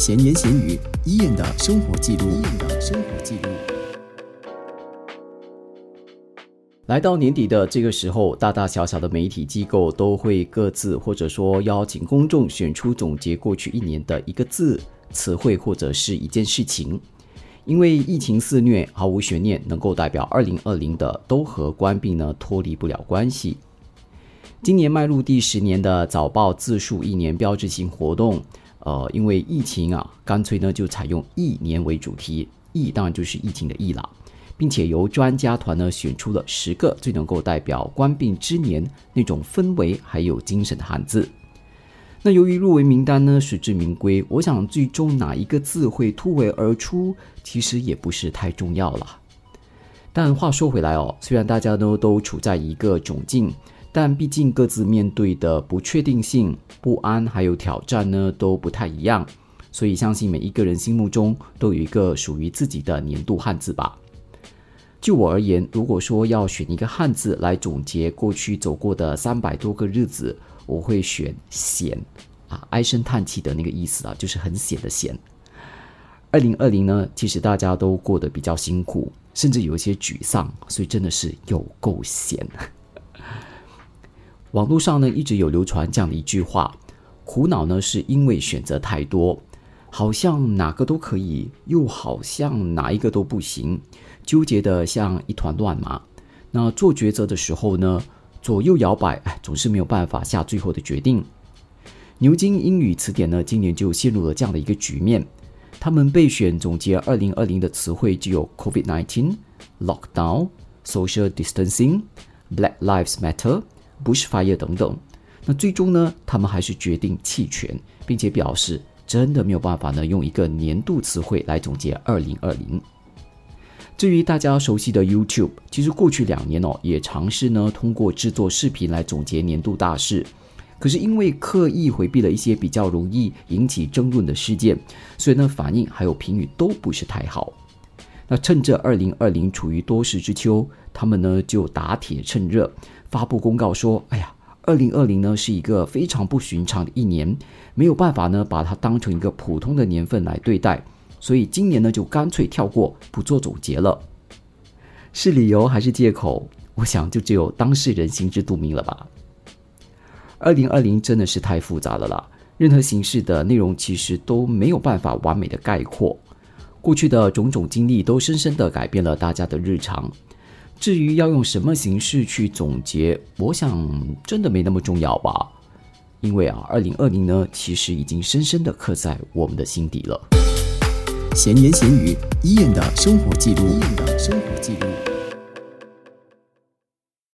闲言闲语，伊人的生活记录。伊人的生活记录。来到年底的这个时候，大大小小的媒体机构都会各自或者说邀请公众选出总结过去一年的一个字、词汇或者是一件事情。因为疫情肆虐，毫无悬念，能够代表二零二零的都和关闭呢脱离不了关系。今年迈入第十年的早报自述一年标志性活动。呃，因为疫情啊，干脆呢就采用疫年为主题，疫当然就是疫情的疫啦，并且由专家团呢选出了十个最能够代表官病之年那种氛围还有精神的汉字。那由于入围名单呢实至名归，我想最终哪一个字会突围而出，其实也不是太重要了。但话说回来哦，虽然大家呢都处在一个窘境。但毕竟各自面对的不确定性、不安还有挑战呢都不太一样，所以相信每一个人心目中都有一个属于自己的年度汉字吧。就我而言，如果说要选一个汉字来总结过去走过的三百多个日子，我会选“险”啊，唉声叹气的那个意思啊，就是很险的“险”。二零二零呢，其实大家都过得比较辛苦，甚至有一些沮丧，所以真的是有够险。网络上呢一直有流传这样的一句话：苦恼呢是因为选择太多，好像哪个都可以，又好像哪一个都不行，纠结的像一团乱麻。那做抉择的时候呢，左右摇摆，哎，总是没有办法下最后的决定。牛津英语词典呢今年就陷入了这样的一个局面，他们备选总结二零二零的词汇就有 COVID-19、Lockdown、Social Distancing、Black Lives Matter。Bushfire 等等，那最终呢，他们还是决定弃权，并且表示真的没有办法呢，用一个年度词汇来总结二零二零。至于大家熟悉的 YouTube，其实过去两年哦，也尝试呢通过制作视频来总结年度大事，可是因为刻意回避了一些比较容易引起争论的事件，所以呢反应还有评语都不是太好。那趁着二零二零处于多事之秋，他们呢就打铁趁热。发布公告说：“哎呀，二零二零呢是一个非常不寻常的一年，没有办法呢把它当成一个普通的年份来对待，所以今年呢就干脆跳过，不做总结了。是理由还是借口？我想就只有当事人心知肚明了吧。二零二零真的是太复杂了啦，任何形式的内容其实都没有办法完美的概括，过去的种种经历都深深的改变了大家的日常。”至于要用什么形式去总结，我想真的没那么重要吧。因为啊，二零二零呢，其实已经深深的刻在我们的心底了。闲言闲语，伊人的生活记录，伊人的生活记录。